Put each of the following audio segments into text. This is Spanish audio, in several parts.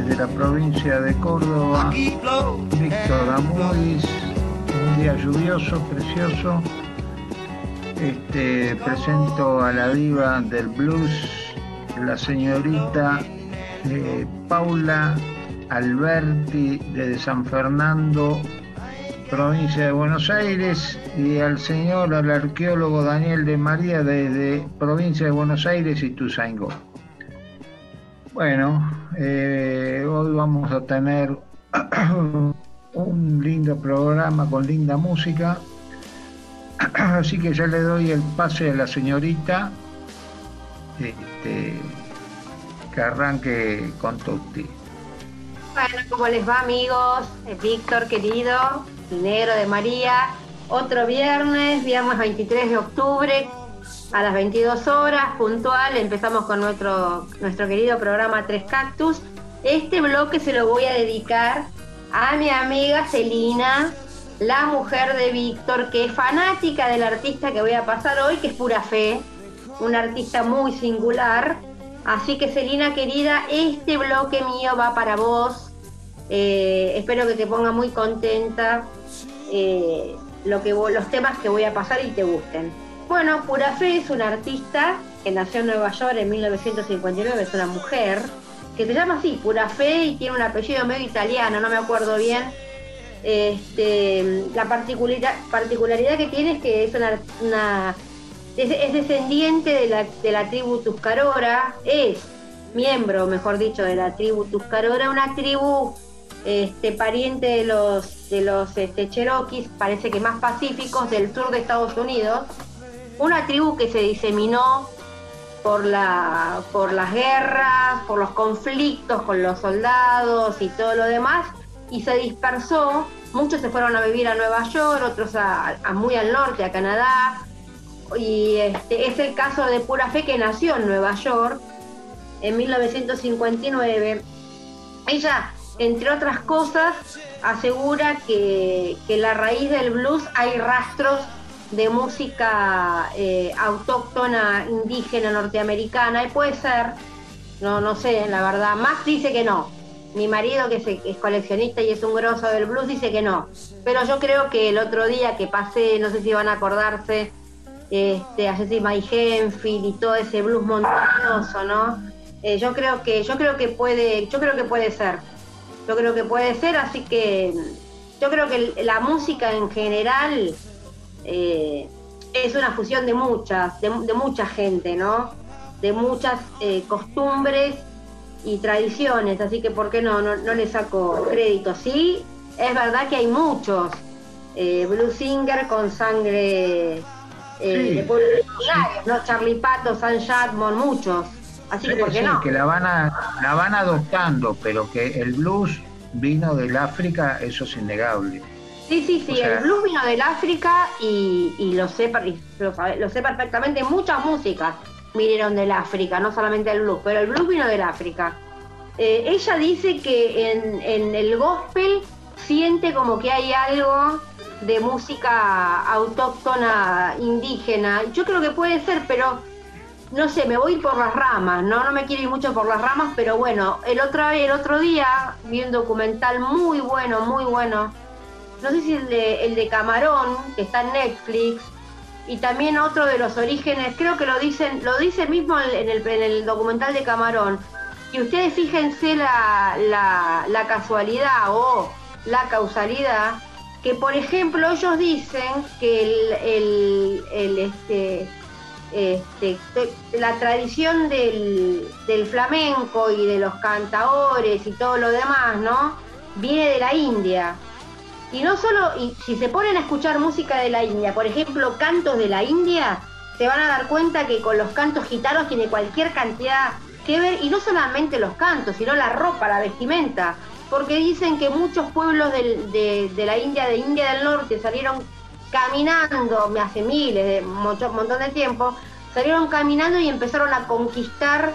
desde la provincia de Córdoba, Víctor Amuris, un día lluvioso, precioso. Este, presento a la diva del blues, la señorita eh, Paula Alberti desde San Fernando, provincia de Buenos Aires, y al señor, al arqueólogo Daniel de María desde provincia de Buenos Aires y Tuzaingó. Bueno, eh, hoy vamos a tener un lindo programa con linda música, así que ya le doy el pase a la señorita este, que arranque con Tutti. Bueno, ¿cómo les va amigos? Víctor querido, dinero de María, otro viernes, viernes 23 de octubre, a las 22 horas, puntual, empezamos con nuestro, nuestro querido programa Tres Cactus. Este bloque se lo voy a dedicar a mi amiga Celina, la mujer de Víctor, que es fanática del artista que voy a pasar hoy, que es Pura Fe, un artista muy singular. Así que Celina querida, este bloque mío va para vos. Eh, espero que te ponga muy contenta eh, lo que, los temas que voy a pasar y te gusten. Bueno, Pura Fe es una artista que nació en Nueva York en 1959, es una mujer, que se llama así, Pura Fe, y tiene un apellido medio italiano, no me acuerdo bien. Este, la particularidad, que tiene es que es una, es, descendiente de la, de la tribu Tuscarora, es miembro, mejor dicho, de la tribu Tuscarora, una tribu este, pariente de los, de los este, Cherokees, parece que más pacíficos del sur de Estados Unidos, una tribu que se diseminó por, la, por las guerras, por los conflictos con los soldados y todo lo demás, y se dispersó. Muchos se fueron a vivir a Nueva York, otros a, muy al norte, a Canadá. Y este, es el caso de Pura Fe que nació en Nueva York en 1959. Ella, entre otras cosas, asegura que, que la raíz del blues hay rastros de música eh, autóctona indígena norteamericana, y puede ser, no, no sé, la verdad, Max dice que no. Mi marido, que es, coleccionista y es un grosso del blues, dice que no. Pero yo creo que el otro día que pasé, no sé si van a acordarse, este, a Jesse May Henfield y todo ese blues montañoso, ¿no? Eh, yo creo que, yo creo que puede, yo creo que puede ser. Yo creo que puede ser, así que yo creo que la música en general eh, es una fusión de muchas, de, mucha gente, ¿no? De muchas eh, costumbres y tradiciones, así que ¿por qué no, no, le saco crédito? Sí, es verdad que hay muchos eh, blues singer con sangre eh, de pueblos ¿no? Charlie Pato, San Chadmon, muchos. Así que ¿por qué no? que la van, a, la van adoptando, pero que el blues vino del África, eso es innegable. Sí, sí, sí, el blues vino del África y, lo, sé, lo, sé perfectamente, muchas músicas vinieron del África, no solamente el blues, pero el blues vino del África. Eh, ella dice que en, el gospel siente como que hay algo de música autóctona indígena. Yo creo que puede ser, pero no sé, me voy por las ramas, ¿no? No me quiero ir mucho por las ramas, pero bueno, el otro, el otro día vi un documental muy bueno, muy bueno, no sé si el de, Camarón, que está en Netflix, y también otro de los orígenes, creo que lo dicen, lo dice mismo en el, en el documental de Camarón. Y ustedes fíjense la, la, casualidad o la causalidad, que por ejemplo ellos dicen que el, el, este, este, la tradición del, del, flamenco y de los cantadores y todo lo demás, ¿no? Viene de la India. Y no solo, si se ponen a escuchar música de la India, por ejemplo, cantos de la India, se van a dar cuenta que con los cantos gitanos tiene cualquier cantidad que ver, y no solamente los cantos, sino la ropa, la vestimenta, porque dicen que muchos pueblos de, la India, de India del Norte, salieron caminando, me hace miles, de mucho, montón de tiempo, salieron caminando y empezaron a conquistar,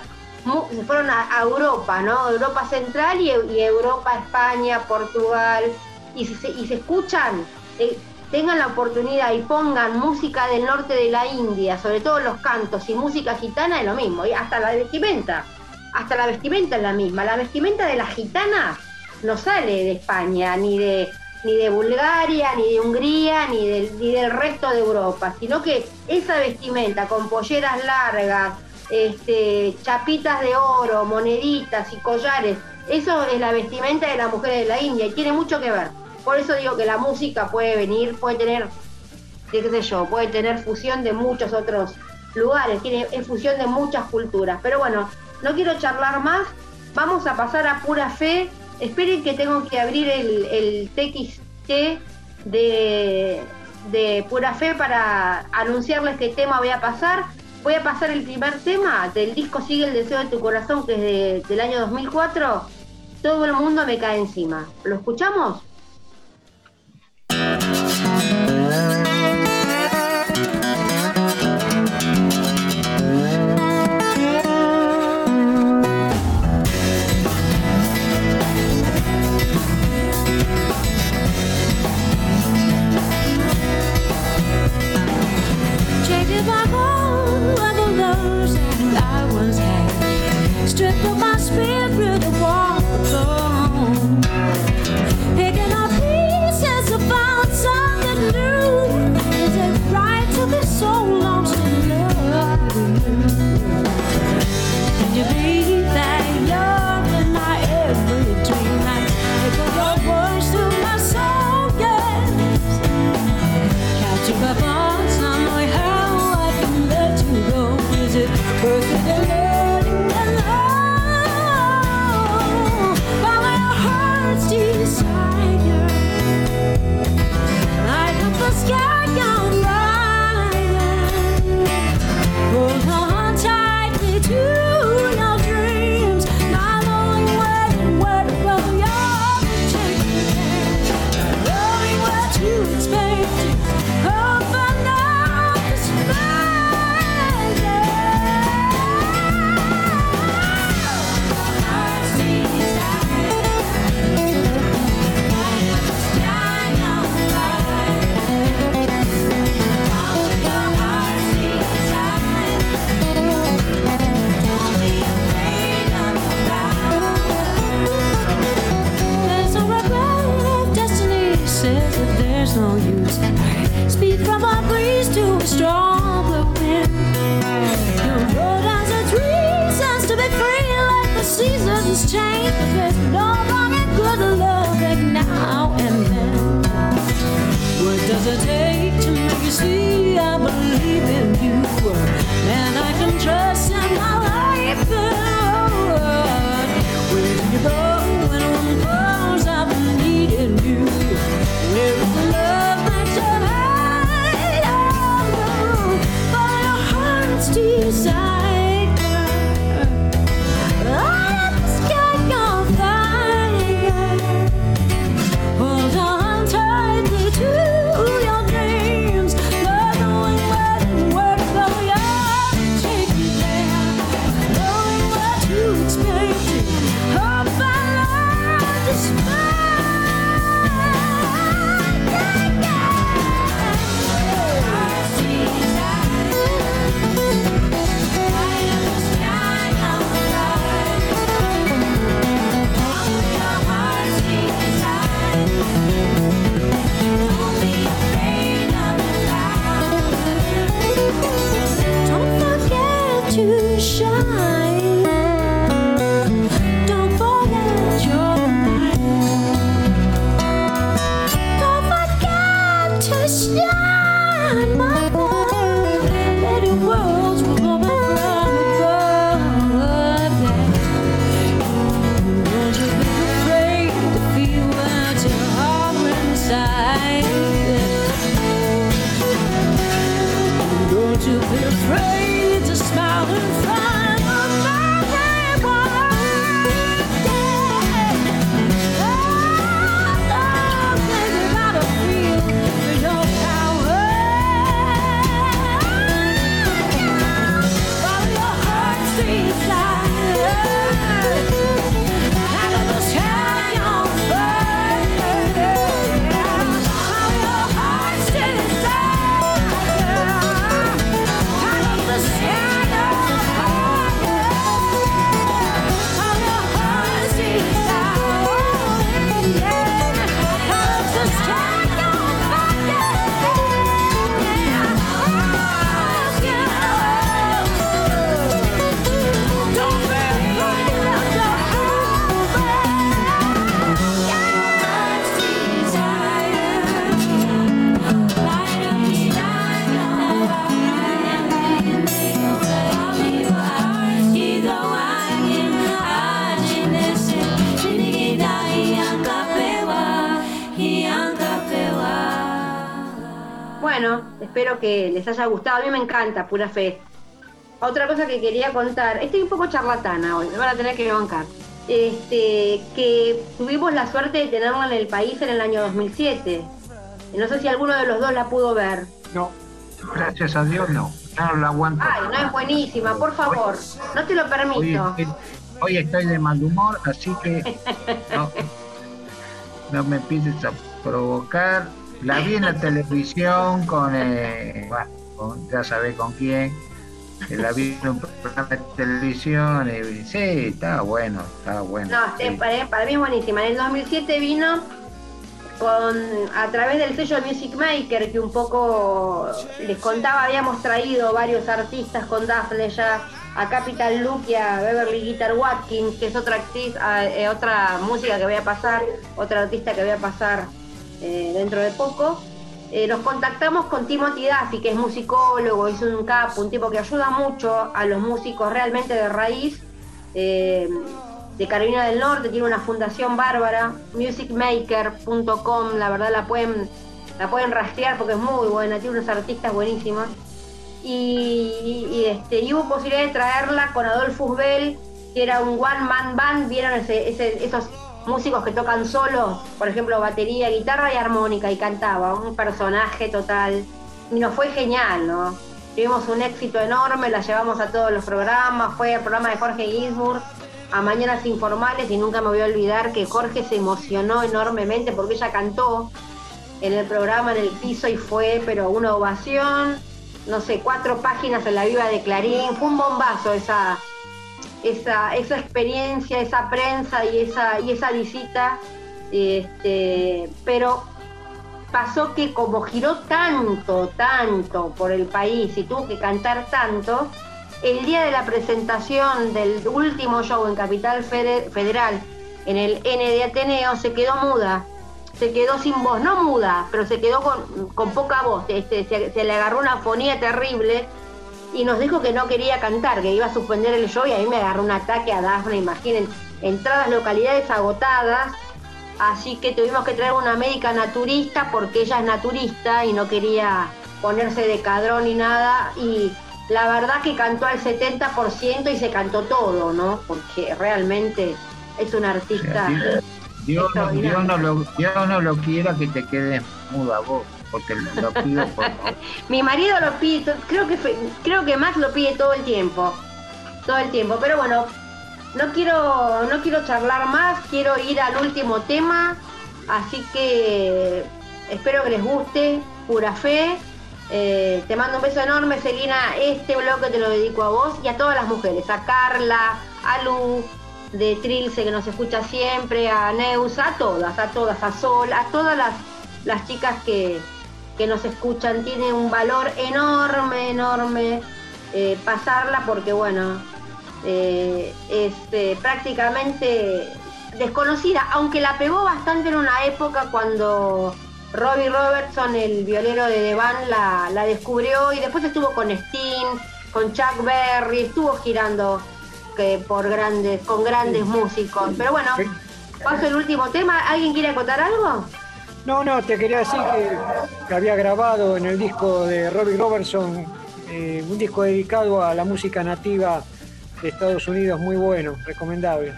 se fueron a, Europa, ¿no? Europa Central y Europa, España, Portugal, y se, escuchan, eh, tengan la oportunidad y pongan música del norte de la India, sobre todo los cantos y música gitana, es lo mismo, y hasta la vestimenta. hasta la vestimenta es la misma. La vestimenta de la gitana no sale de España, ni de, ni de Bulgaria, ni de Hungría, ni del, ni del resto de Europa, sino que esa vestimenta con polleras largas, este, chapitas de oro, moneditas y collares, eso es la vestimenta de la mujer de la India y tiene mucho que ver. Por eso digo que la música puede venir, puede tener, qué sé yo, puede tener fusión de muchos otros lugares, tiene es fusión de muchas culturas. Pero bueno, no quiero charlar más, vamos a pasar a pura fe. Esperen que tengo que abrir el, TXT de, de pura fe para anunciarles qué tema voy a pasar. Voy a pasar el primer tema del disco Sigue el deseo de tu corazón, que es del año 2004. Todo el mundo me cae encima. ¿Lo escuchamos? Espero haya gustado. A mí me encanta, pura fe. Otra cosa que quería contar, estoy un poco charlatana hoy, me van a tener que bancar. Este, que tuvimos la suerte de tenerla en el país en el año 2007. No sé si alguno de los dos la pudo ver. No, gracias a Dios no. No la aguanto. Ay, no es buenísima, por favor. No te lo permito. Hoy, estoy de mal humor, así que no, me empieces a provocar. La vi en la televisión con, eh, bueno, ya sabés con quién la vi en un programa de televisión y sí, estaba bueno, estaba bueno. No, para, mí es buenísima. En el 2007 vino con a través del sello Music Maker que un poco les contaba, habíamos traído varios artistas con Daphne ya a Capital Luke y a Beverly Guitar Watkins, que es otra actriz, eh, otra música que voy a pasar, otra artista que voy a pasar eh, dentro de poco. Eh, nos contactamos con Timothy Duffy, que es musicólogo, es un capo, un tipo que ayuda mucho a los músicos realmente de raíz eh, de Carolina del Norte, tiene una fundación bárbara, musicmaker.com, la verdad la pueden, la pueden rastrear porque es muy buena, tiene unos artistas buenísimos. Y, este, y hubo posibilidad de traerla con Adolfo Bell, que era un one man band, vieron esos músicos que tocan solos, por ejemplo, batería, guitarra y armónica, y cantaba, un personaje total. Y nos fue genial, ¿no? Tuvimos un éxito enorme, la llevamos a todos los programas, fue el programa de Jorge Gisburg, a Mañanas Informales, y nunca me voy a olvidar que Jorge se emocionó enormemente porque ella cantó en el programa, en el piso, y fue, pero una ovación, no sé, cuatro páginas en la viva de Clarín, fue un bombazo esa, esa, esa experiencia, esa prensa y esa, y esa visita, este, pero pasó que como giró tanto, tanto por el país y tuvo que cantar tanto, el día de la presentación del último show en Capital Federal, en el N de Ateneo, se quedó muda, se quedó sin voz, no muda, pero se quedó con, poca voz, este, se, se, le agarró una fonía terrible y nos dijo que no quería cantar, que iba a suspender el show y a mí me agarró un ataque a Dafne, imaginen, entradas localidades agotadas, así que tuvimos que traer una médica naturista porque ella es naturista y no quería ponerse de cadrón ni nada y la verdad que cantó al 70% y se cantó todo, ¿no? Porque realmente es un artista. Dios, no, lo, Dios no lo quiera que te quedes muda vos Mi marido lo pide, creo que creo que Max lo pide todo el tiempo. Todo el tiempo, pero bueno, no quiero no quiero charlar más, quiero ir al último tema, así que espero que les guste, pura fe. Eh, te mando un beso enorme, Selina. Este bloque te lo dedico a vos y a todas las mujeres, a Carla, a Lu de Trilce que nos escucha siempre, a Neus, a todas, a todas, a Sol, a todas las, las chicas que, que nos escuchan, tiene un valor enorme, enorme eh, pasarla porque, bueno, eh, es eh, prácticamente desconocida, aunque la pegó bastante en una época cuando Robbie Robertson, el violero de The Band, la, la descubrió y después estuvo con Sting, con Chuck Berry, estuvo girando que por grandes, con grandes músicos. Pero bueno, paso el último tema. ¿Alguien quiere acotar algo? No, no, te quería decir que, había grabado en el disco de Robbie Robertson eh, un disco dedicado a la música nativa de Estados Unidos, muy bueno, recomendable.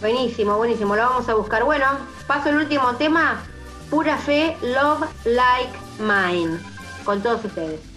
Buenísimo, buenísimo, lo vamos a buscar. Bueno, paso el último tema, Pura Fe, Love Like Mine, con todos ustedes.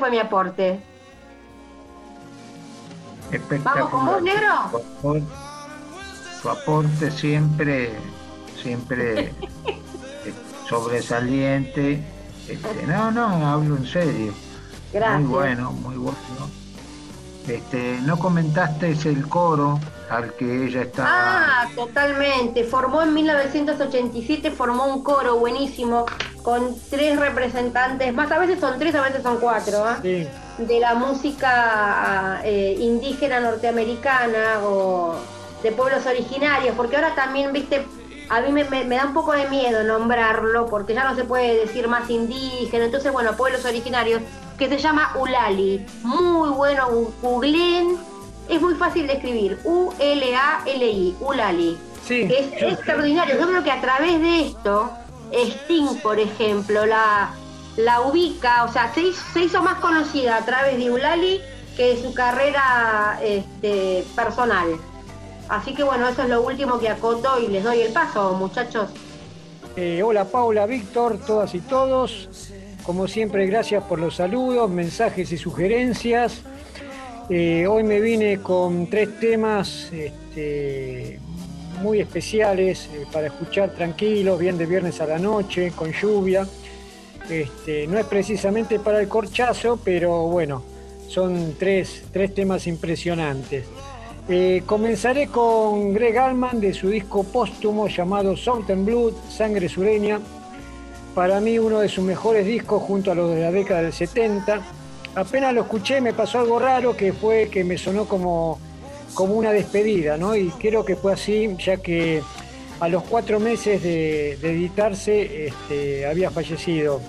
Fue mi aporte. Espectacular. ¿Vamos con vos, negro? Tu aporte, tu aporte siempre, siempre eh, sobresaliente. Este, no, no, hablo en serio. Gracias. Muy bueno, muy bueno. Este, no comentaste el coro al que ella estaba. Ah, totalmente. Formó en 1987, formó un coro buenísimo con tres representantes, más a veces son tres, a veces son cuatro, ¿ah? Sí. de la música eh, indígena norteamericana o de pueblos originarios, porque ahora también, viste, a mí me, me- me da un poco de miedo nombrarlo, porque ya no se puede decir más indígena, entonces, bueno, pueblos originarios, que se llama Ulali. Muy bueno, googleen, es muy fácil de escribir, U-L-A-L-I, Ulali Sí. es extraordinario. Yo creo que a través de esto, Sting, por ejemplo, la, la ubica, o sea, se hizo, se hizo más conocida a través de Ulali que de su carrera este, personal. Así que bueno, eso es lo último que acoto y les doy el paso, muchachos. Eh, hola Paula, Víctor, todas y todos. Como siempre, gracias por los saludos, mensajes y sugerencias. Eh, hoy me vine con tres temas este, muy especiales eh, para escuchar tranquilos, bien de viernes a la noche, con lluvia. Este, no es precisamente para el corchazo, pero bueno, son tres, tres temas impresionantes. Eh, comenzaré con Greg Allman de su disco póstumo llamado Southern Blood, Sangre Sureña. Para mí uno de sus mejores discos junto a los de la década del 70. Apenas lo escuché me pasó algo raro que fue que me sonó como como una despedida, ¿no? Y creo que fue así, ya que a los cuatro meses de, editarse este, había fallecido.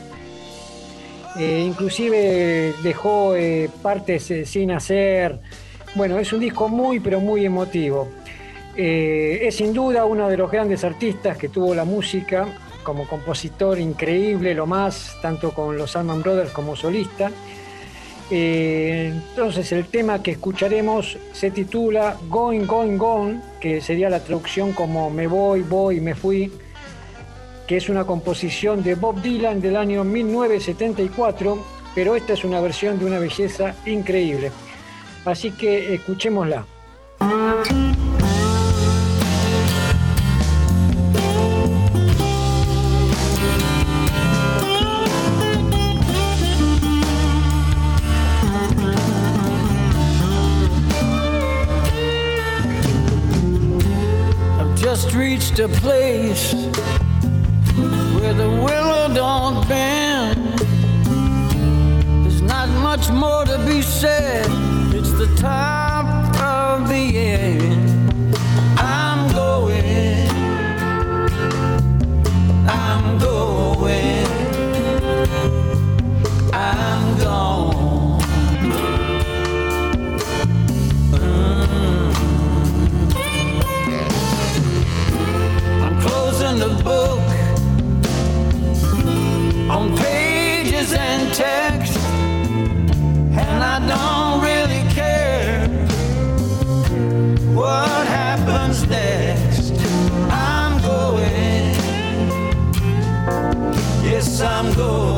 Eh, inclusive dejó eh, partes eh, sin hacer. Bueno, es un disco muy, pero muy emotivo. es sin duda uno de los grandes artistas que tuvo la música como compositor increíble, lo más, tanto con los Alman Brothers como solista. Eh, entonces el tema que escucharemos se titula Going, Going, Gone, que sería la traducción como Me voy, voy, me fui, que es una composición de Bob Dylan del año 1974, pero esta es una versión de una belleza increíble. Así que escuchémosla. A place where the willow don't bend. There's not much more to be said. It's the top I'm going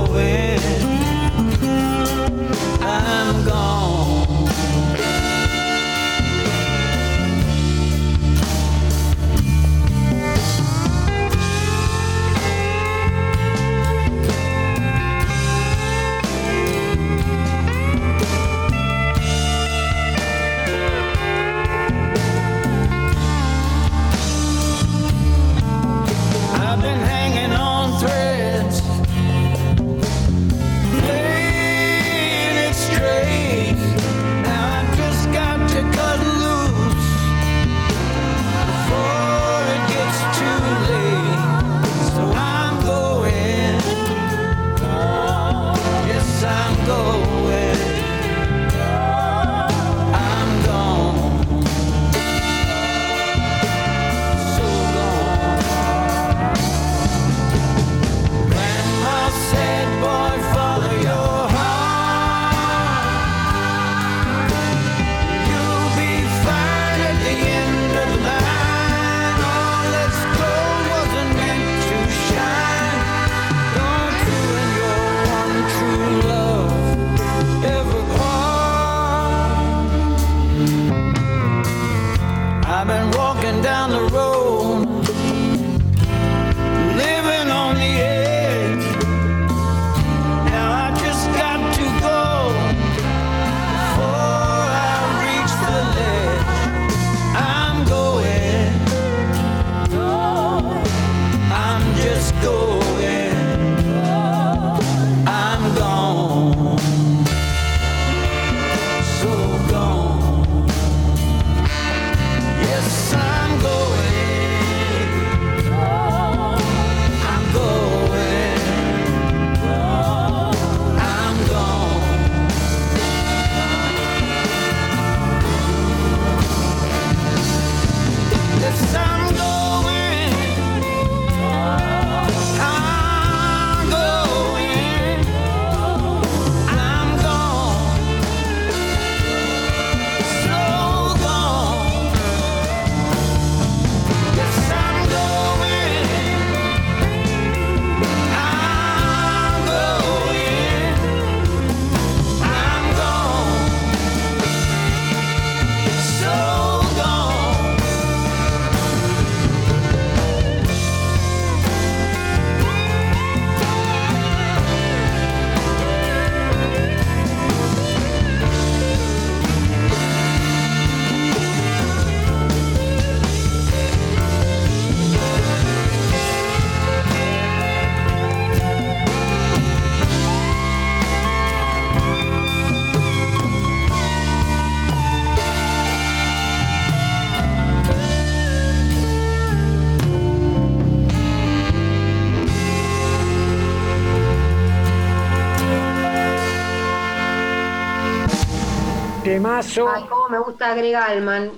Temazo. Ay, cómo me gusta Greg Allman.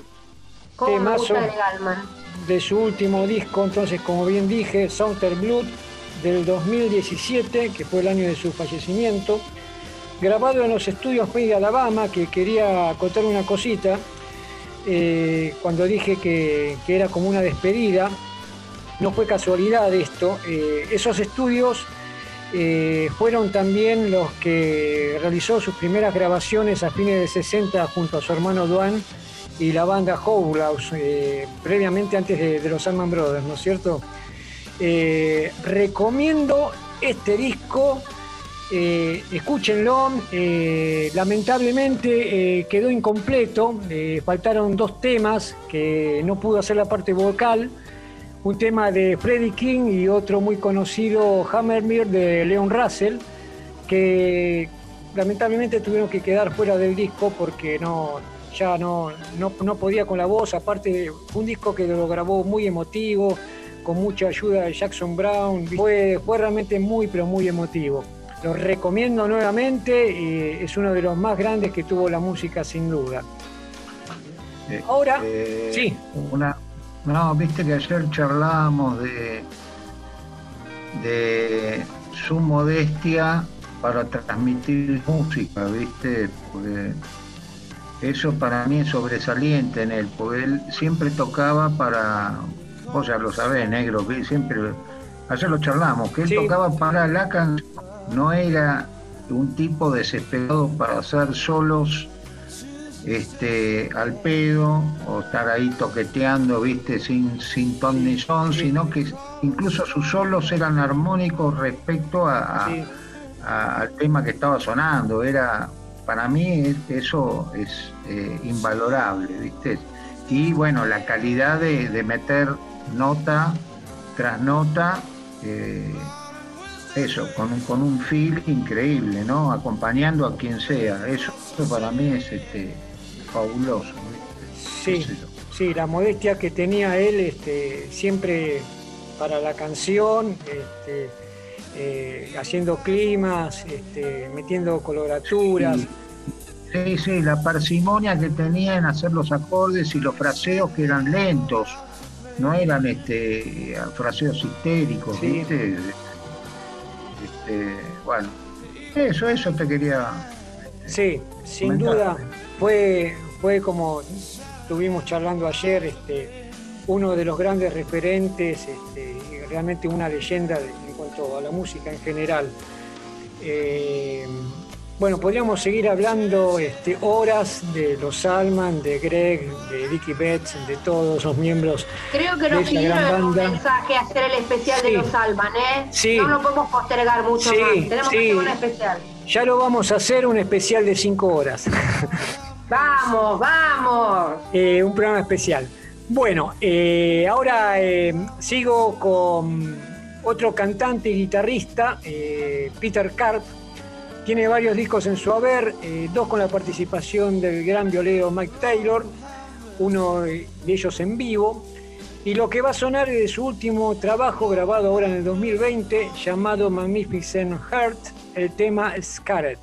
Cómo me gusta Greg Allman. De su último disco, entonces, como bien dije, Southern Blood, del 2017, que fue el año de su fallecimiento, grabado en los estudios May de Alabama, que quería contar una cosita, eh, cuando dije que, que, era como una despedida, no fue casualidad esto, eh, esos estudios eh, fueron también los que realizó sus primeras grabaciones a fines de 60 junto a su hermano Duan y la banda Howlaus, eh, previamente antes de, los Allman Brothers, ¿no es cierto? Eh, recomiendo este disco, eh, escúchenlo, lamentablemente quedó incompleto, faltaron dos temas que no pudo hacer la parte vocal un tema de Freddie King y otro muy conocido, Hammermere, de Leon Russell, que lamentablemente tuvieron que quedar fuera del disco porque no, ya no, no, no podía con la voz, aparte fue un disco que lo grabó muy emotivo, con mucha ayuda de Jackson Brown, fue, fue realmente muy pero muy emotivo. Lo recomiendo nuevamente, es uno de los más grandes que tuvo la música sin duda. Ahora, Eh, sí. Una, no, viste que ayer charlábamos de, de su modestia para transmitir música, viste, porque eso para mí es sobresaliente en él, porque él siempre tocaba para, vos ya lo sabés, negro, que siempre, ayer lo charlamos, que él Sí. tocaba para la canción, no era un tipo desesperado para hacer solos este, al pedo o estar ahí toqueteando, viste, sin, sin ton ni son, sino que incluso sus solos eran armónicos respecto a, a- Sí. a- al tema que estaba sonando. Era, para mí es- eso es eh, invalorable, viste. Y bueno, la calidad de, de meter nota tras nota, eh, eso, con un, con un feel increíble, ¿no? Acompañando a quien sea. Eso, eso para mí es este, fabuloso. ¿viste? Sí, sí, la modestia que tenía él este, siempre para la canción, este, eh, haciendo climas, este, metiendo coloraturas. Sí. Sí, sí, la parsimonia que tenía en hacer los acordes y los fraseos que eran lentos, no eran este fraseos histéricos, Sí. ¿viste? Este, bueno, eso, eso te quería. Sí, sin Comentar. duda fue, fue como estuvimos charlando ayer, este, uno de los grandes referentes, este, realmente una leyenda de- en cuanto a la música en general. Eh, bueno, podríamos seguir hablando este, horas de los Salman, de Greg, de Dickie Betts, de todos los miembros. Creo que nos esa pidieron un banda. mensaje hacer el especial Sí. de los Alban, ¿eh? Sí. No lo podemos postergar mucho Sí, más. Tenemos sí. que hacer un especial. Ya lo vamos a hacer un especial de cinco horas. Vamos, vamos. Eh, un programa especial. Bueno, eh, ahora eh, sigo con otro cantante y guitarrista, Peter Karp. Tiene varios discos en su haber, dos con la participación del gran violero Mike Taylor, uno de ellos en vivo. Y lo que va a sonar es de su último trabajo grabado ahora en el 2020, llamado Magnificent Heart, el tema Scarlet.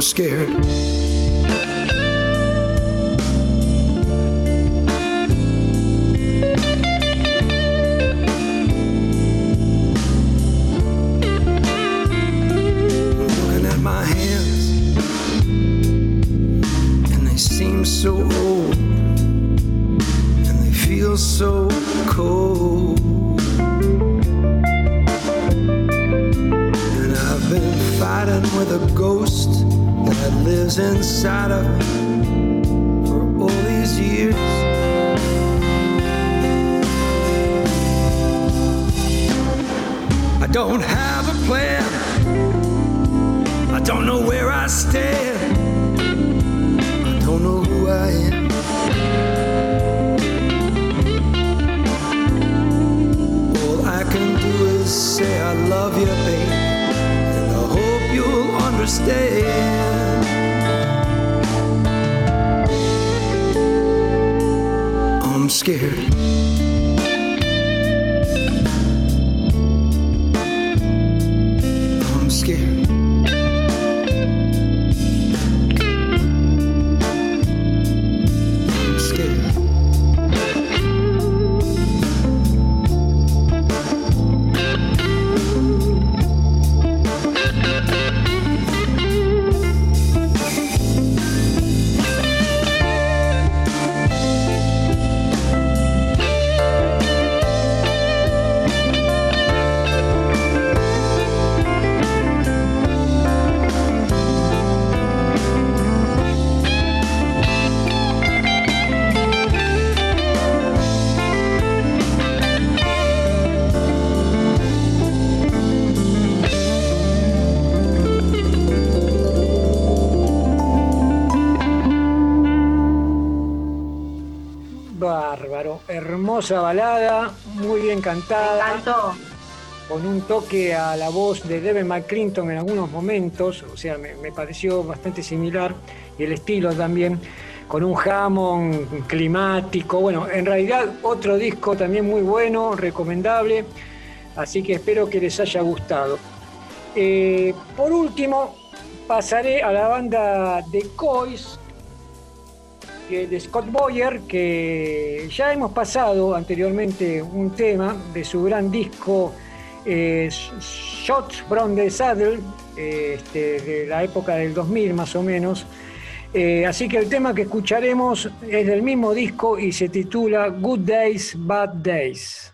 Scared. cantada. Me encantó. Con un toque a la voz de Devin McClinton en algunos momentos, o sea, me, pareció bastante similar, y el estilo también, con un jamón climático. Bueno, en realidad, otro disco también muy bueno, recomendable, así que espero que les haya gustado. Eh, por último, pasaré a la banda de Coys de Scott Boyer, que ya hemos pasado anteriormente un tema de su gran disco eh, Shots from the Saddle, eh, este, de la época del 2000 más o menos. Eh, así que el tema que escucharemos es del mismo disco y se titula Good Days, Bad Days.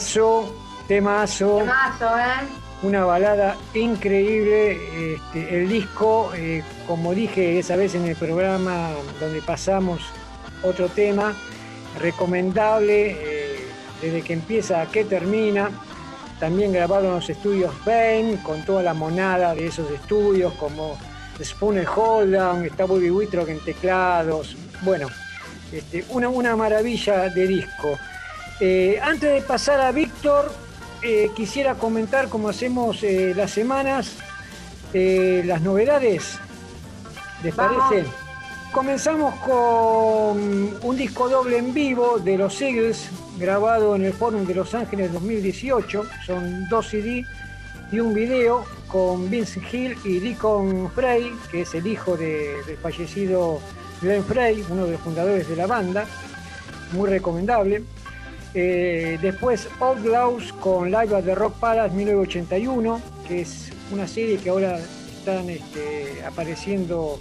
Temazo, temazo. Temazo, ¿eh? una balada increíble. Este, el disco, eh, como dije esa vez en el programa donde pasamos otro tema, recomendable eh, desde que empieza a que termina. También grabado en los estudios Bain, con toda la monada de esos estudios, como Spooner Holdown, está Bobby Whitrock en teclados. Bueno, este, una, una maravilla de disco. Eh, antes de pasar a Víctor, eh, quisiera comentar, como hacemos eh, las semanas, las novedades. ¿Les Vamos. parece? Comenzamos con un disco doble en vivo de los Eagles, grabado en el Forum de Los Ángeles 2018. Son dos CD y un video con Vince Hill y Deacon Frey, que es el hijo de- del fallecido Glenn Frey, uno de los fundadores de la banda. Muy recomendable. Eh, después Outlaws con Live at the Rock Palace 1981, que es una serie que ahora están este, apareciendo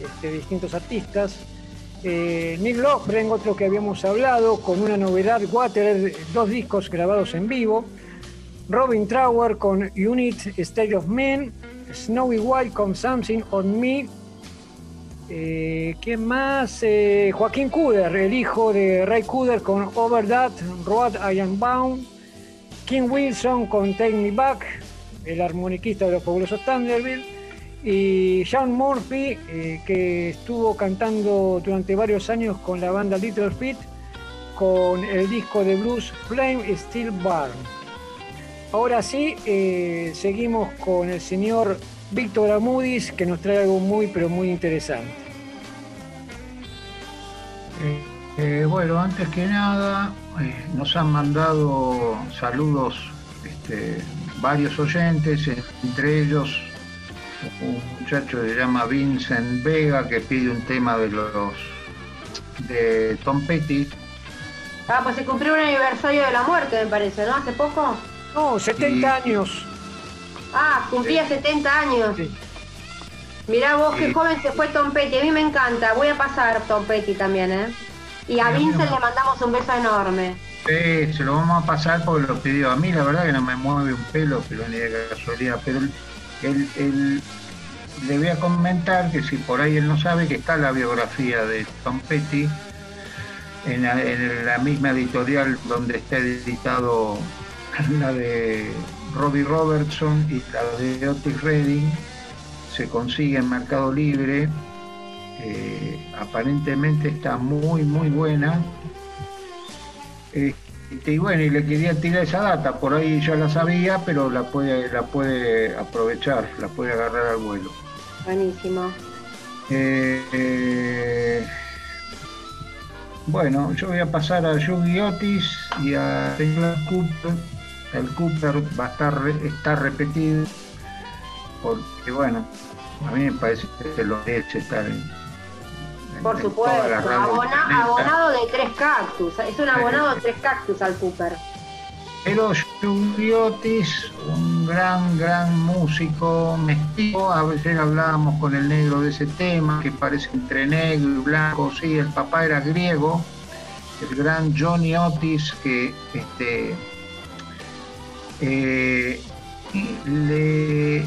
este, distintos artistas. Eh, Nick Lofgren, otro que habíamos hablado, con una novedad, Water, dos discos grabados en vivo. Robin Trower con Unit State of Men. Snowy White con Something on Me. Eh, ¿Quién más? Eh, Joaquín Cuder, el hijo de Ray Cuder con Over That, Road I Am Bound. King Wilson con Take Me Back, el armoniquista de los fabulosos Thunderbird. Y Sean Murphy, eh, que estuvo cantando durante varios años con la banda Little Feet, con el disco de blues Flame Still Burn. Ahora sí, seguimos con el señor Víctor Amudis, que nos trae algo muy, pero muy interesante. Eh, eh, bueno, antes que nada, eh, nos han mandado saludos este, varios oyentes, entre ellos un muchacho que se llama Vincent Vega, que pide un tema de los de Tom Petty. Ah, pues se cumplió un aniversario de la muerte, me parece, ¿no? Hace poco. No, 70 años. Ah, cumplía 70 años. Sí. Mirá vos qué Sí. joven se fue Tom Petty. A mí me encanta. Voy a pasar Tom Petty también, ¿eh? Y a Sí, Vincent le mandamos un beso enorme. Sí, se lo vamos a pasar porque lo pidió. A mí la verdad que no me mueve un pelo, pero ni de casualidad. Pero el- el- le voy a comentar que si por ahí él no sabe que está la biografía de Tom Petty en la, en la misma editorial donde está editado la de Robbie Robertson y la de Otis Redding. Se consigue en Mercado Libre. Eh, aparentemente está muy, muy buena. Este, y bueno, y le quería tirar esa data, por ahí ya la sabía, pero la puede, la puede aprovechar, la puede agarrar al vuelo. Buenísimo. Eh, eh, bueno, yo voy a pasar a Yugi Otis y a señor Cooper. El Cooper va a estar, está repetido, porque bueno, a mí me parece que se lo merece estar en, Por en supuesto. Abona- abonado de tres cactus. Es un abonado de tres cactus al Cooper. Pero Yugi Otis, un gran, gran músico mestizo, a veces hablábamos con el negro de ese tema, que parece entre negro y blanco, sí, el papá era griego, el gran Johnny Otis, que este, eh, le,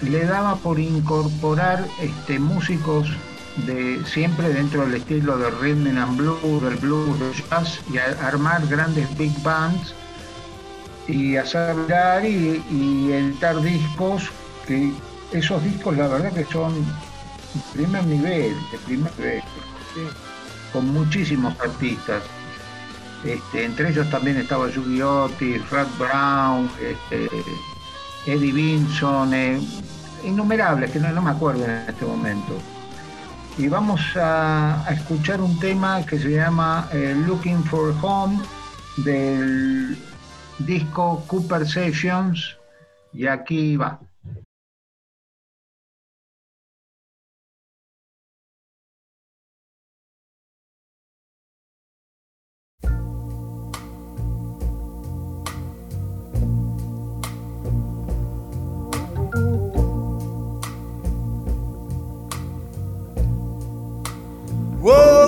le daba por incorporar este, músicos de siempre dentro del estilo del rhythm and blues, del blues, del jazz, y a- armar grandes big bands y hacer y, y editar discos que esos discos la verdad que son de primer nivel, de primer nivel, con muchísimos artistas. Este, entre ellos también estaba Yugi Otis, Rat Brown, este, Eddie Vinson, eh, innumerables, que no, me acuerdo en este momento. Y vamos a, a escuchar un tema que se llama eh, Looking for Home del disco Cooper Sessions y aquí va. Whoa,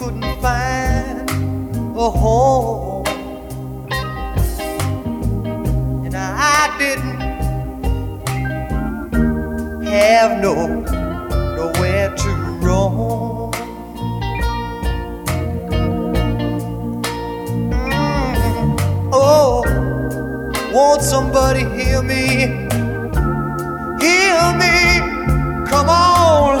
couldn't find a home. And I didn't have no nowhere to roam. Mm. Oh, won't somebody hear me? Hear me? Come on.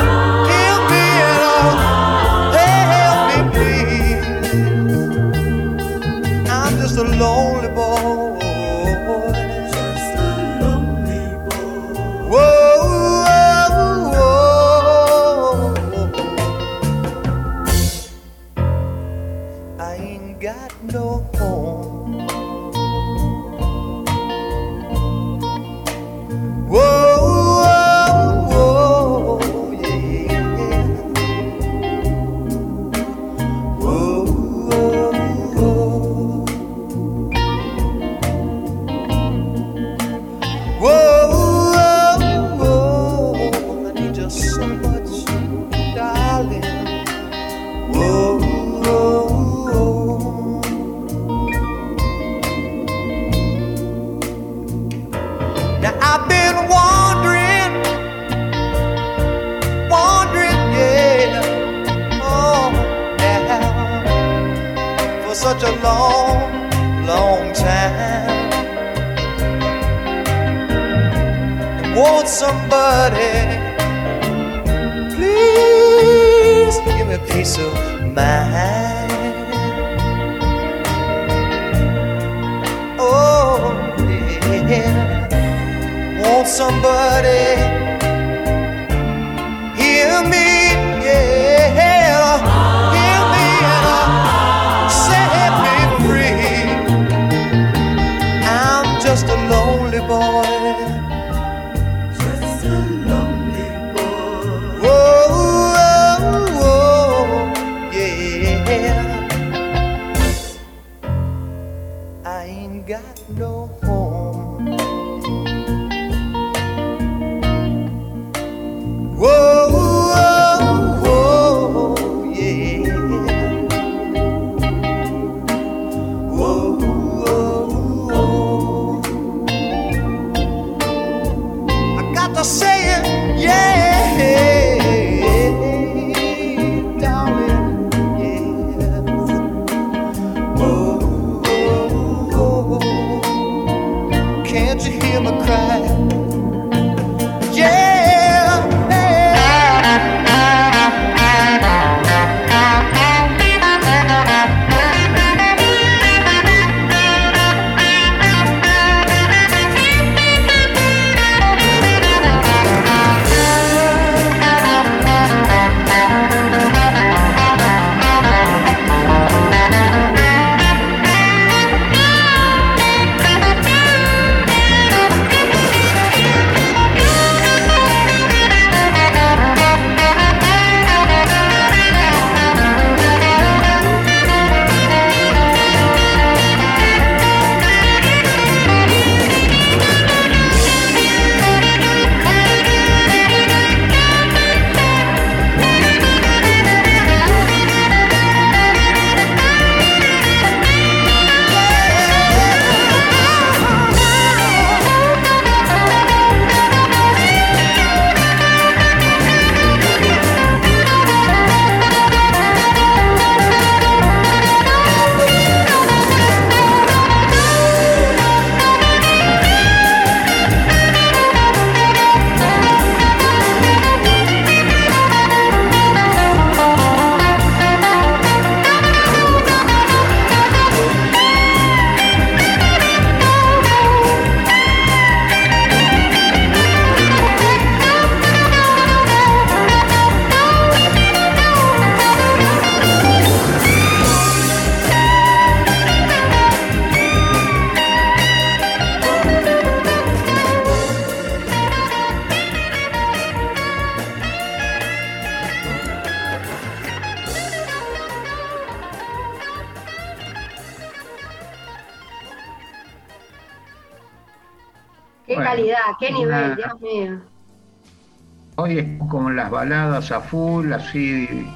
Es como las baladas a full, así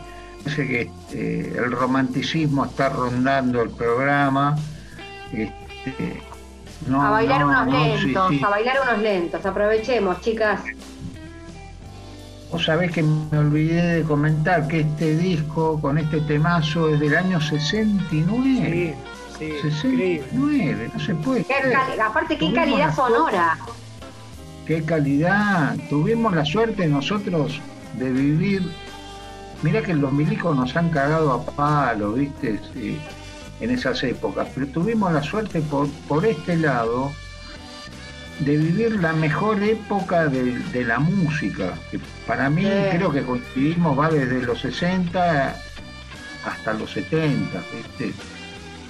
parece que este, el romanticismo está rondando el programa. Este, no, a bailar no, unos no, lentos, sí. a bailar unos lentos. Aprovechemos, chicas. Vos sabés que me olvidé de comentar que este disco con este temazo es del año 69. Sí, Sí, increíble. 69, no se puede creer. aparte, qué Tuvimos calidad sonora. Qué calidad. Tuvimos la suerte nosotros de vivir. Mira que los milicos nos han cagado a palo, ¿viste? Sí, en esas épocas. Pero tuvimos la suerte por, por este lado de vivir la mejor época de, de la música. Que para mí Sí. creo que coincidimos, va desde los 60 hasta los 70, ¿viste?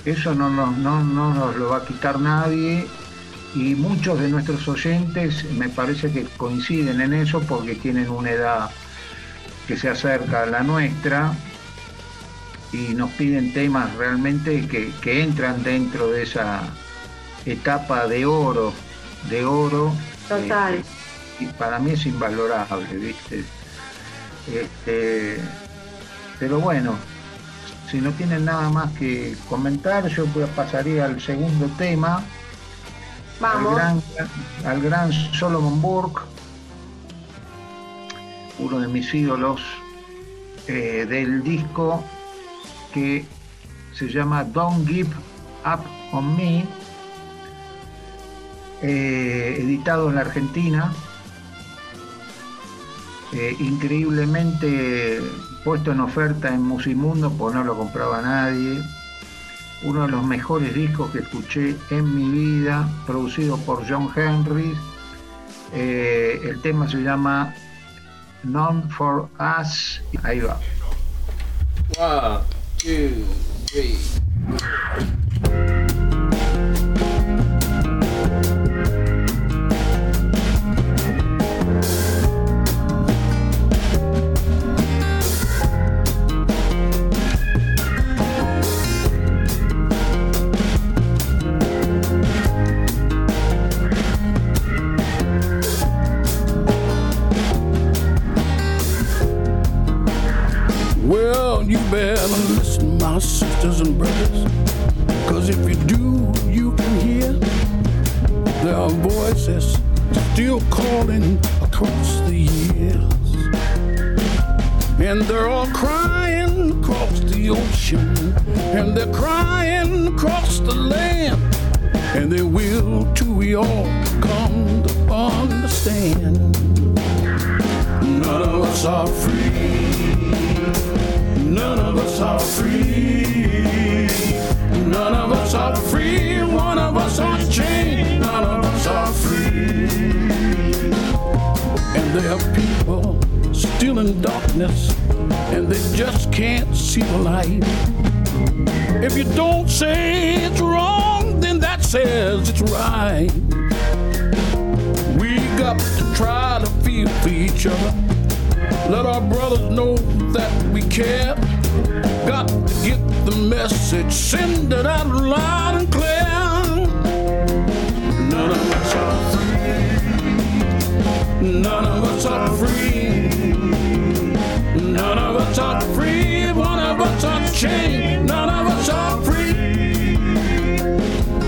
Eso no nos, no, no nos lo va a quitar nadie y muchos de nuestros oyentes me parece que coinciden en eso porque tienen una edad que se acerca a la nuestra y nos piden temas realmente que, que entran dentro de esa etapa de oro, de oro. Total. este, y para mí es invalorable, ¿viste? Este, pero bueno, si no tienen nada más que comentar, yo pasaría al segundo tema Vamos. al gran, al gran Solomon Burke, uno de mis ídolos eh, del disco que se llama Don't Give Up on Me, eh, editado en la Argentina, eh, increíblemente puesto en oferta en Musimundo, pues no lo compraba nadie uno de los mejores discos que escuché en mi vida, producido por John Henry. Eh, el tema se llama None for Us. Ahí va. One, two, three. You better listen, my sisters and brothers. Cause if you do, you can hear there are voices still calling across the years. And they're all crying across the ocean. And they're crying across the land. And they will till we all come to understand. None of us are free. None of us are free. None of us are free. One of us are chained. None of us are free. And there are people still in darkness, and they just can't see the light. If you don't say it's wrong, then that says it's right. We got to try to feel for each other. Let our brothers know that we care. Got to get the message, send it out loud and clear. None of us are free. None of us are free. None of us are free. One of us are chained. None of us are free.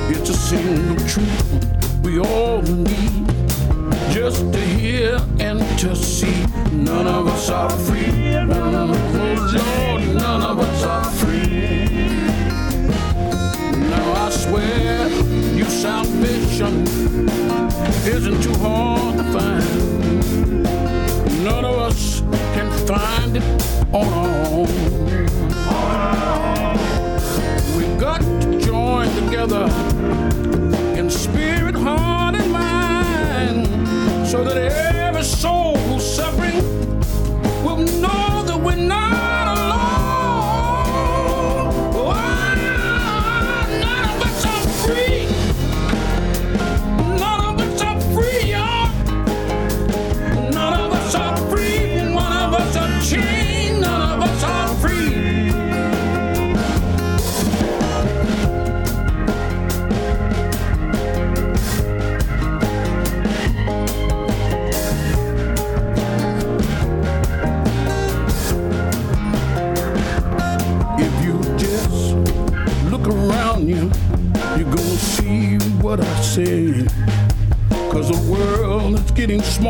It's a single truth we all need just to hear and to see. None of us are free. None of us, Lord, none of us are free. Now I swear, you salvation isn't too hard to find. None of us can find it on our own. We've got to join together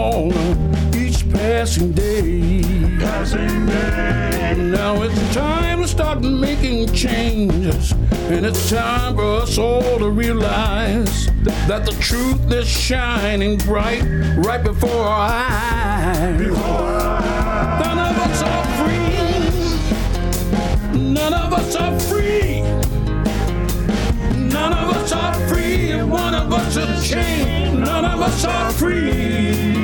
smaller each passing day. Passing day. Now it's time to start making changes. And it's time for us all to realize that the truth is shining bright right before our eyes. None of us are free. None of us are free. None of us are free. One of us is chained, none of us are free.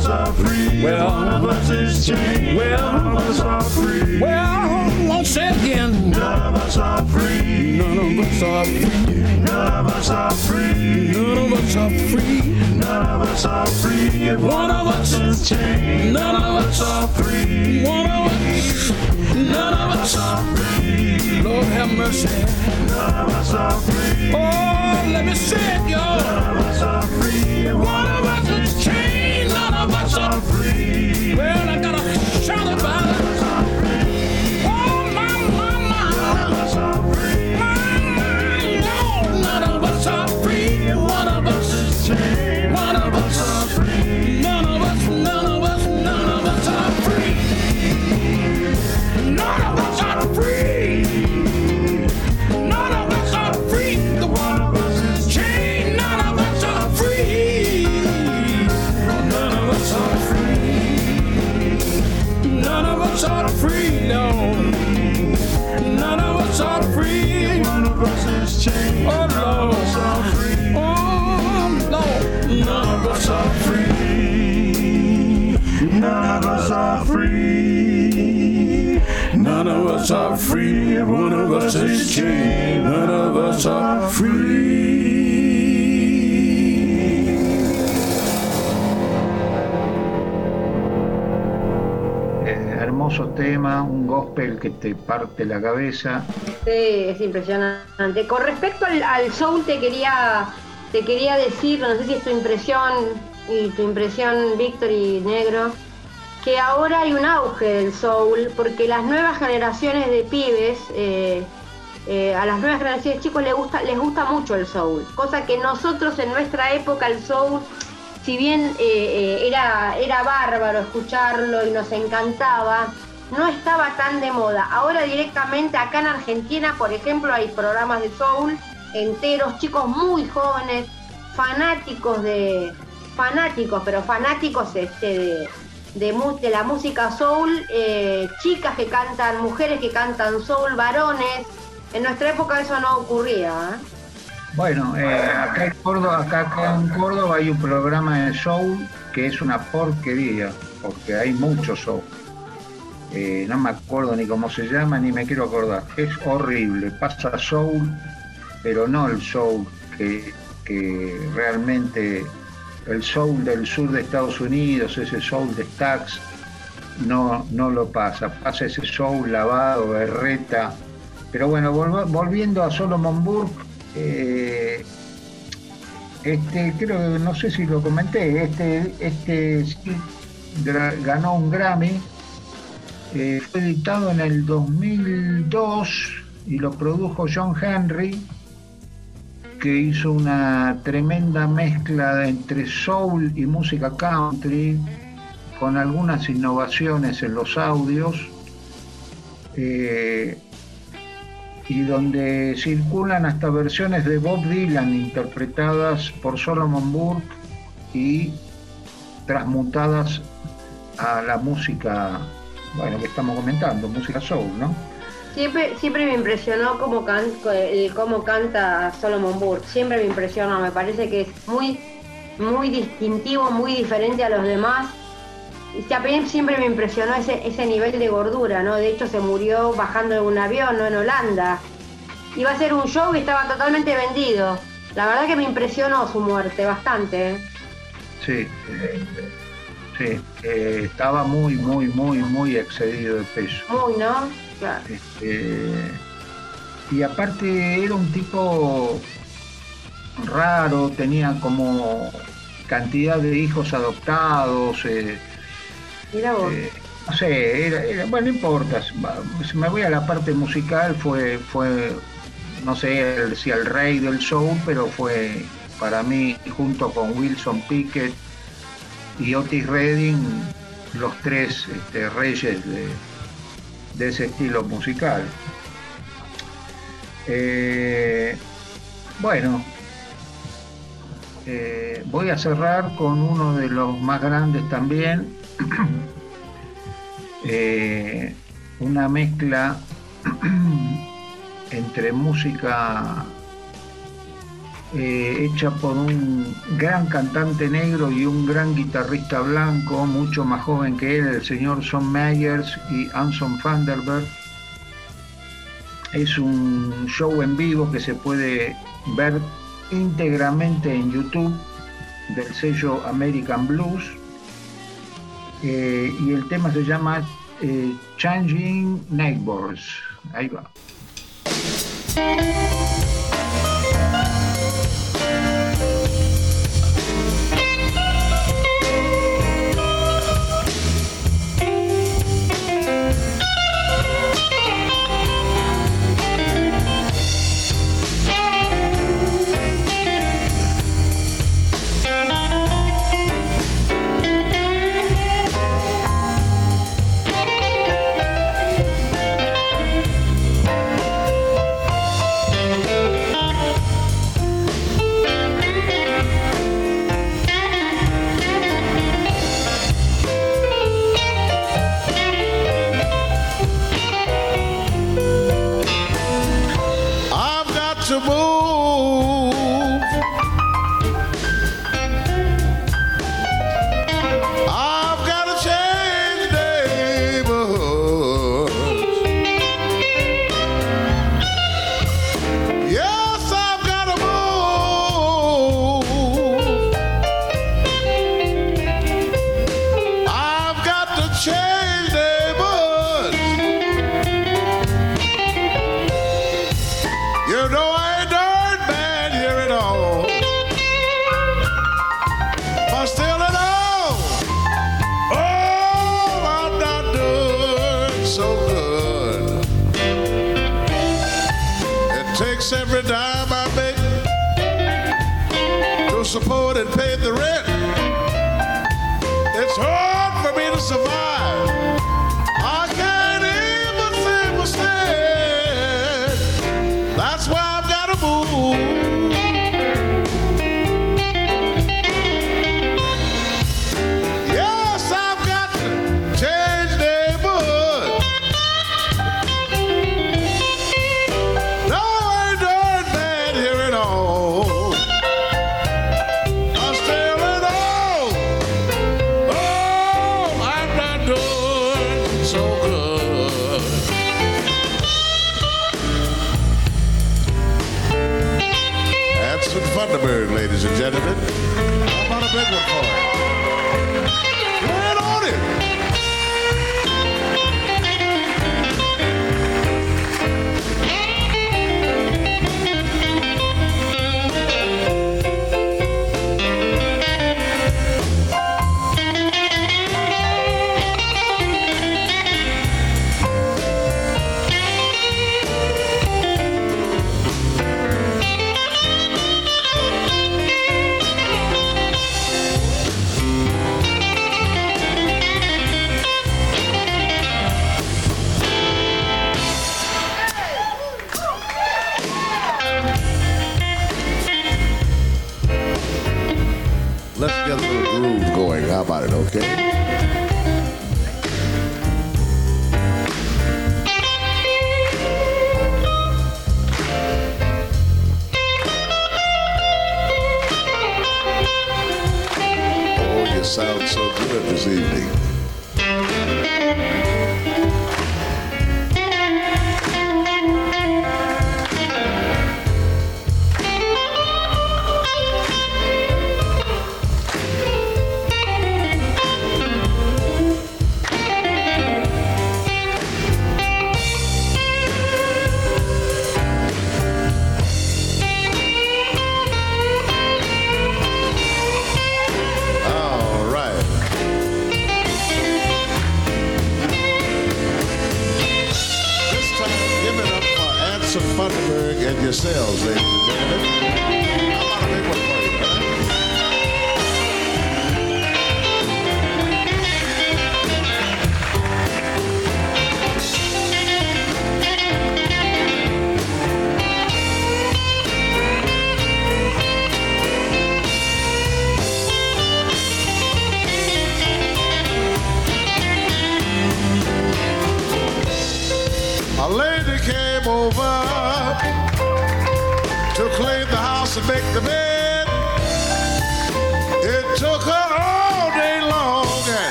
Us are free. Well, one of us is chained. Well, none of us are free. Well, won't say it again. None of us are free. None of us are free. None of us are free. None of us are free. None of us are free. If one of us is chained, none of us are free. One of us, none of us are free. Lord have mercy. None of us are free. Oh, let me say it, y'all. None of us are free. One of us is chained, of us are free. Well, I gotta shout about it. Free. One of us is chained. None of us are free. Eh, hermoso tema, un gospel que te parte la cabeza. Sí, es impresionante. Con respecto al, al soul te quería, te quería decir, no sé si es tu impresión y tu impresión, Víctor y Negro, que ahora hay un auge del soul porque las nuevas generaciones de pibes, eh, eh, a las nuevas generaciones de chicos les gusta, les gusta mucho el soul, cosa que nosotros en nuestra época el soul, si bien eh, era, era bárbaro escucharlo y nos encantaba, no estaba tan de moda. Ahora directamente acá en Argentina, por ejemplo, hay programas de soul enteros, chicos muy jóvenes, fanáticos de, fanáticos, pero fanáticos este, de, de, la música soul, eh, chicas que cantan, mujeres que cantan soul, varones. En nuestra época eso no ocurría. ¿eh? Bueno, eh, acá, en Córdoba, acá, acá en Córdoba hay un programa de soul que es una porquería, porque hay mucho soul. Eh, no me acuerdo ni cómo se llama, ni me quiero acordar. Es horrible, pasa soul, pero no el soul que, que realmente, el soul del sur de Estados Unidos, ese soul de Stax, no, no lo pasa. Pasa ese soul lavado, berreta. Pero bueno, volv- volviendo a Solomon Burke, eh, este, creo no sé si lo comenté, este, este ganó un Grammy, eh, fue editado en el 2002 y lo produjo John Henry, que hizo una tremenda mezcla entre soul y música country, con algunas innovaciones en los audios. eh, y donde circulan hasta versiones de Bob Dylan interpretadas por Solomon Burke y transmutadas a la música, bueno, que estamos comentando, música soul, ¿no? Siempre, siempre me impresionó cómo, can- el- cómo canta Solomon Burke. Siempre me impresionó. Me parece que es muy, muy distintivo, muy diferente a los demás. Y también siempre me impresionó ese, ese nivel de gordura, ¿no? De hecho, se murió bajando de un avión, ¿no? En Holanda. Iba a ser un show y estaba totalmente vendido. La verdad que me impresionó su muerte bastante. ¿eh? Sí, eh, sí, eh, estaba muy, muy, muy, muy excedido de peso. Muy, ¿no? Claro. Este, y aparte era un tipo raro, tenía como cantidad de hijos adoptados, eh, Mira vos. eh, no sé, era, era- bueno, no importa, si me voy a la parte musical, fue, fue no sé si el rey del show, pero fue para mí, junto con Wilson Pickett y Otis Redding, los tres este, reyes de, ese estilo musical. Eh, bueno, eh, voy a cerrar con uno de los más grandes también, Eh, una mezcla entre música eh, hecha por un gran cantante negro y un gran guitarrista blanco, mucho más joven que él, el señor Son Myers y Anson Vanderberg. Es un show en vivo que se puede ver íntegramente en YouTube del sello American Blues. Eh, y el tema se llama eh, Changing Neighbors. Ahí va.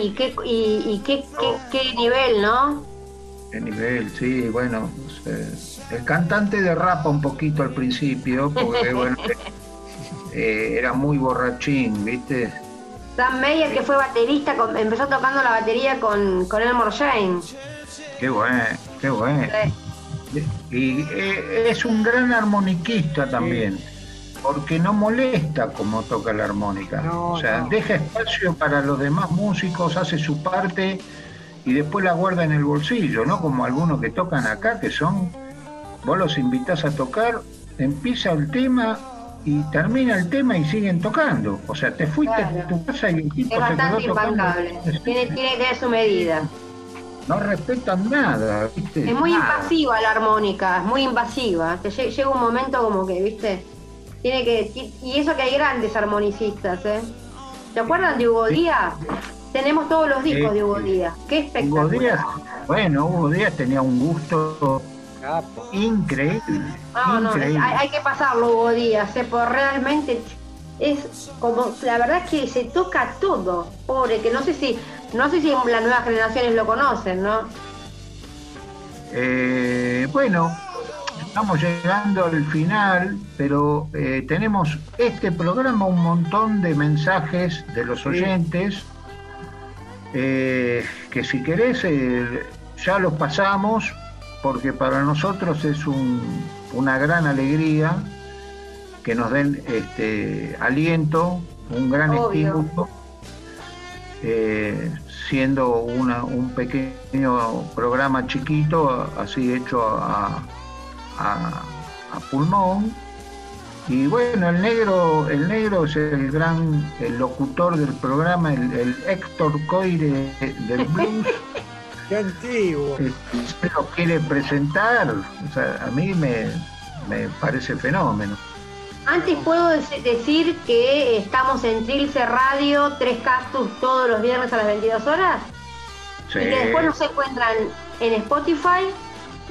Y qué, y, y qué, qué, qué nivel, ¿no? Qué nivel, sí, bueno. eh, el cantante derrapa un poquito al principio, porque bueno, eh, era muy borrachín, ¿viste? Sam Mayer, que fue baterista, con- empezó tocando la batería con, con Elmore James. Qué bueno, qué bueno. Y eh, es un gran armoniquista también, porque no molesta como toca la armónica. No, o sea, no. deja espacio para los demás músicos, hace su parte y después la guarda en el bolsillo, ¿no? Como algunos que tocan acá, que son, vos los invitás a tocar, empieza el tema y termina el tema y siguen tocando. O sea, te fuiste Claro. a tu casa y el tipo Es se quedó tocando. Tiene, tiene que tener su medida. No respetan nada, ¿viste? Es muy Nada. invasiva la armónica, es muy invasiva. Te lle- llega un momento como que, ¿viste? Tiene que. Y eso que hay grandes armonicistas, ¿eh? ¿Se acuerdan de Hugo Díaz? Tenemos todos los discos Sí, de Hugo. Díaz. Qué Hugo espectacular. Díaz, bueno, Hugo Díaz tenía un gusto Capo. increíble. No, no, hay, hay que pasarlo Hugo Díaz, ¿eh? Porque realmente es como. La verdad es que se toca todo. Pobre, que no sé si. No sé si las nuevas generaciones lo conocen, ¿no? Eh, bueno, estamos llegando al final, pero eh, tenemos este programa un montón de mensajes de los oyentes eh, que si querés eh, ya los pasamos porque para nosotros es un- una gran alegría que nos den este aliento, un gran Obvio. estímulo, eh, siendo una- un pequeño programa chiquito, así hecho a, a- a pulmón. Y bueno, el negro, el negro es el gran el locutor del programa, el, el Héctor Coire del blues. Qué antiguo. Eh, se lo quiere presentar, o sea, a mí me, me parece fenómeno. Antes puedo dec- decir que estamos en Trilce Radio, Tres Cactus todos los viernes a las 22 horas. Sí. Y que después nos encuentran en Spotify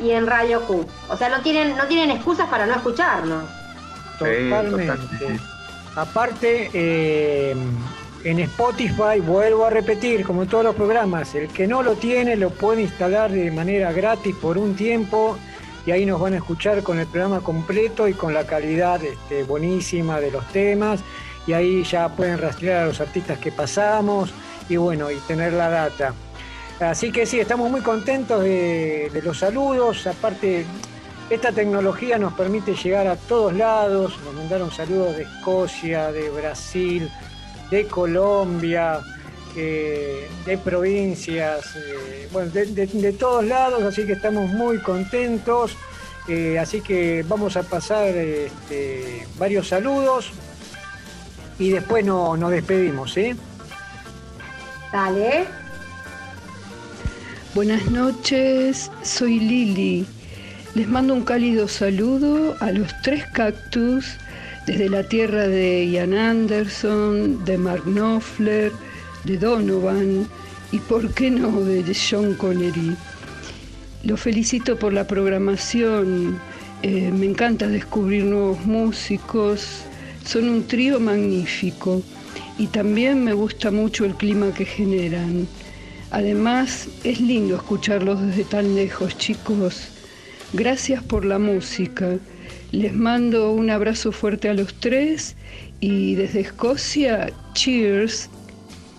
y en Radio Q. O sea, no tienen, no tienen excusas para no escucharnos. Totalmente. totalmente. Aparte, eh, en Spotify, vuelvo a repetir, como en todos los programas, el que no lo tiene lo puede instalar de manera gratis por un tiempo y ahí nos van a escuchar con el programa completo y con la calidad este, buenísima de los temas y ahí ya pueden rastrear a los artistas que pasamos y bueno, y tener la data. Así que sí, estamos muy contentos de, los saludos, aparte esta tecnología nos permite llegar a todos lados, nos mandaron saludos de Escocia, de Brasil, de Colombia, eh, de provincias, eh, bueno, de, todos lados, así que estamos muy contentos. eh, así que vamos a pasar este, varios saludos y después no- nos despedimos. Dale. Buenas noches, soy Lili. Les mando un cálido saludo a los tres cactus desde la tierra de Ian Anderson, de Mark Knopfler, de Donovan y, por qué no, de John Connery. Los felicito por la programación, eh, me encanta descubrir nuevos músicos, son un trío magnífico y también me gusta mucho el clima que generan. Además, es lindo escucharlos desde tan lejos, chicos. Gracias por la música. Les mando un abrazo fuerte a los tres y desde Escocia, cheers.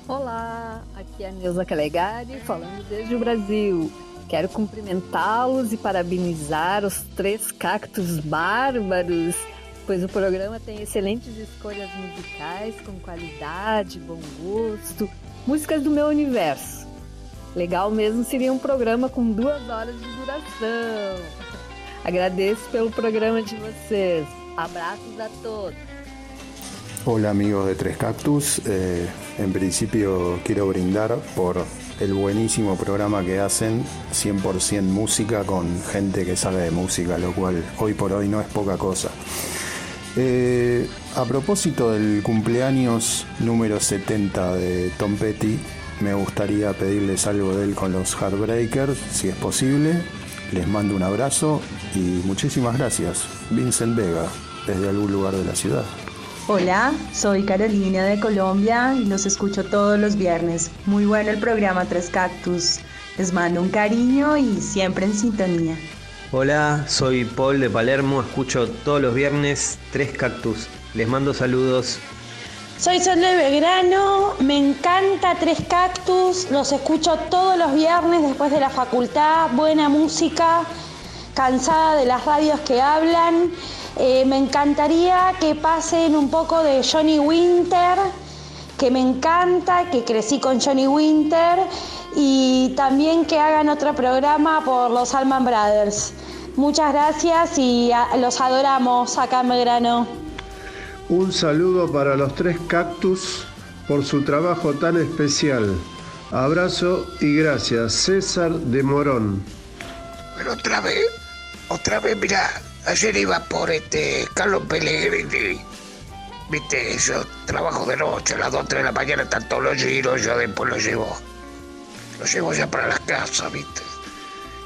Olá, aqui é a Neuza Calegari, falando desde o Brasil. Quero cumprimentá-los e parabenizar os três cactos bárbaros, pois o programa tem excelentes escolhas musicais com qualidade, bom gosto músicas do meu universo. Legal mesmo seria um programa com duas horas de duração. Agradeço pelo programa de vocês. Abraços a todos. Hola amigos de Tres Cactus, Eh, en principio quiero brindar por el buenísimo programa que hacen, 100% música con gente que sabe de música, lo cual hoy por hoy no es poca cosa. Eh, a propósito del cumpleaños número 70 de Tom Petty, me gustaría pedirles algo de él con los Heartbreakers, si es posible. Les mando un abrazo y muchísimas gracias. Vincent Vega, desde algún lugar de la ciudad. Hola, soy Carolina de Colombia y los escucho todos los viernes. Muy bueno el programa Tres Cactus. Les mando un cariño y siempre en sintonía. Hola, soy Paul de Palermo, escucho todos los viernes Tres Cactus. Les mando saludos. Soy Sol de Belgrano, me encanta Tres Cactus, los escucho todos los viernes después de la facultad, buena música, cansada de las radios que hablan. Eh, me encantaría que pasen un poco de Johnny Winter, que me encanta, que crecí con Johnny Winter, y también que hagan otro programa por los Alman Brothers. Muchas gracias y los adoramos acá en Belgrano. Un saludo para los tres cactus por su trabajo tan especial. Abrazo y gracias. César de Morón. Pero otra vez, otra vez, mira, ayer iba por este Carlos Pellegrini. Viste, yo trabajo de noche, a las 2 de la mañana están todos los giros, yo después los llevo. Los llevo ya para la casa, viste.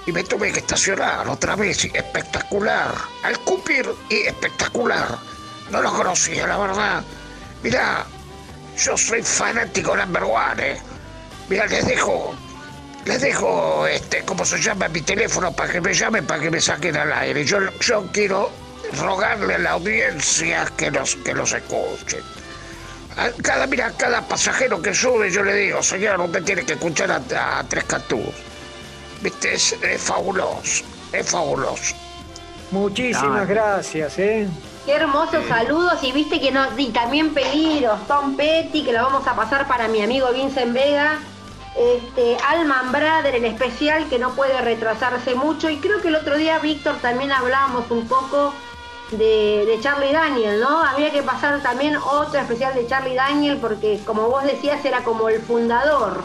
Y me tuve que estacionar otra vez, espectacular. Al cupir y espectacular. No lo conocía, la verdad. Mirá, yo soy fanático number one, eh. Mirá, les dejo les dejo, este, ¿cómo se llama? Mi teléfono para que me llamen, para que me saquen al aire. Yo, yo quiero rogarle a la audiencia que los, que los escuchen. A cada, mira, cada pasajero que sube yo le digo, señor, usted tiene que escuchar a, a Tres Cantús. Viste, es, es fabuloso, es fabuloso. Muchísimas Ah. gracias, ¿eh? Qué hermosos saludos y viste que no, y también peligros, Tom Petty, que lo vamos a pasar para mi amigo Vincent Vega, este, Alman Brother, el especial que no puede retrasarse mucho, y creo que el otro día, Víctor, también hablábamos un poco de, de Charlie Daniel, ¿no? Había que pasar también otro especial de Charlie Daniel, porque como vos decías, era como el fundador.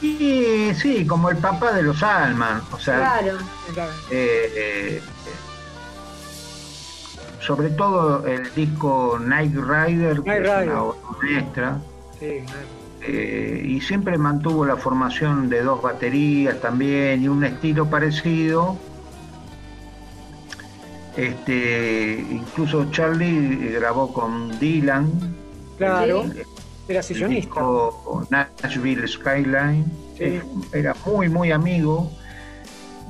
Y sí, como el papá de los Alman, o sea, Claro. eh, eh, sobre todo el disco Night Rider, que es una maestra, Sí, claro. eh, y siempre mantuvo la formación de dos baterías también y un estilo parecido. Este, incluso Charlie grabó con Dylan. Claro, el- era sesionista. Nashville Skyline. Sí. Eh, Era muy, muy amigo.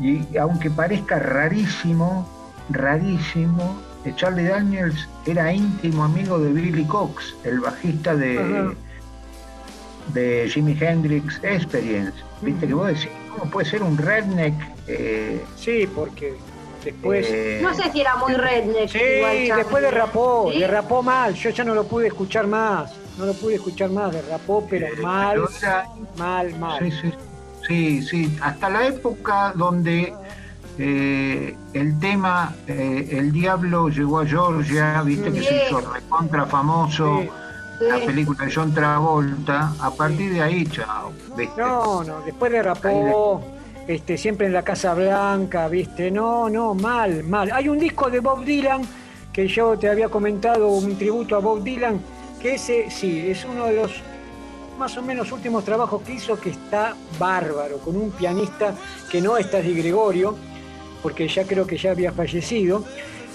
Y aunque parezca rarísimo, rarísimo, eh, Charlie Daniels era íntimo amigo de Billy Cox, el bajista de, Ajá. de Jimi Hendrix Experience. Viste que vos decís, ¿cómo puede ser un redneck? Eh, Sí, porque después... eh, No sé si era muy redneck. Sí, igual después derrapó, ¿Sí? derrapó mal. Yo ya no lo pude escuchar más. No lo pude escuchar más, derrapó, pero mal, pero era- mal, mal. Sí, sí, sí, sí. Hasta la época donde eh, el tema eh, El Diablo llegó a Georgia, viste que se hizo recontra famoso, la película de John Travolta, a partir de ahí, chao, viste. No, no, después derrapó, este, siempre en la Casa Blanca, viste, no, no, mal, mal. Hay un disco de Bob Dylan que yo te había comentado, un tributo a Bob Dylan, que ese sí, es uno de los más o menos últimos trabajos que hizo que está bárbaro, con un pianista que no está de Gregorio, porque ya creo que ya había fallecido,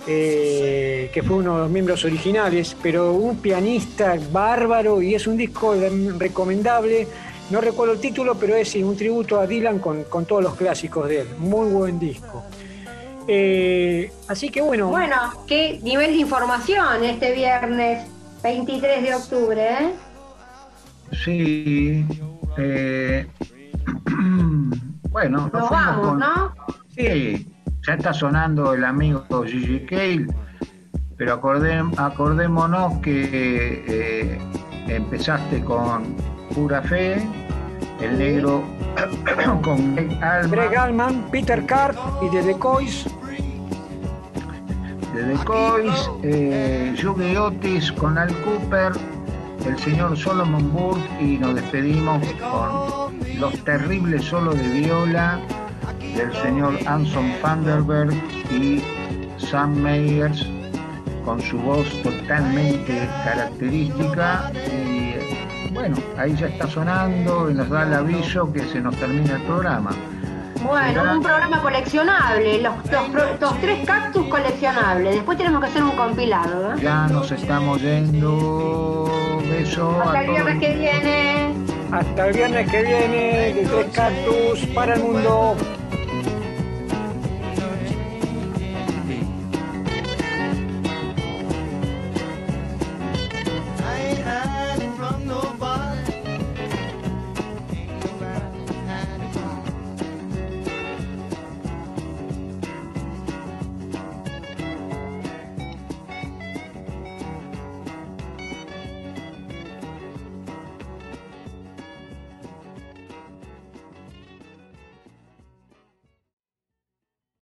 eh, que fue uno de los miembros originales, pero un pianista bárbaro y es un disco recomendable. No recuerdo el título, pero es sí, un tributo a Dylan con, con todos los clásicos de él. Muy buen disco. Eh, así que bueno, Bueno, qué nivel de información este viernes 23 de octubre, ¿eh? Sí. eh, bueno, nos, Nos vamos, con- ¿no? Sí, ya está sonando el amigo Gigi Cale, pero acordé- acordémonos que eh, empezaste con Pura Fe, el negro con Greg Alman, Greg Allman, Peter Carp y The Decoys. de Decoys, eh, Yugi Otis con Al Cooper, el señor Solomon Burke y nos despedimos con los terribles solos de viola del señor Anson Vanderberg y Sam Meyers con su voz totalmente característica y eh, bueno, ahí ya está sonando y nos da el aviso que se nos termina el programa. Bueno, Será- un programa coleccionable, los, los los tres cactus coleccionables. Después tenemos que hacer un compilado, ¿no? Ya nos estamos yendo. Beso Hasta a el viernes que viene. Hasta el viernes que viene, de Tres Cactus para el mundo.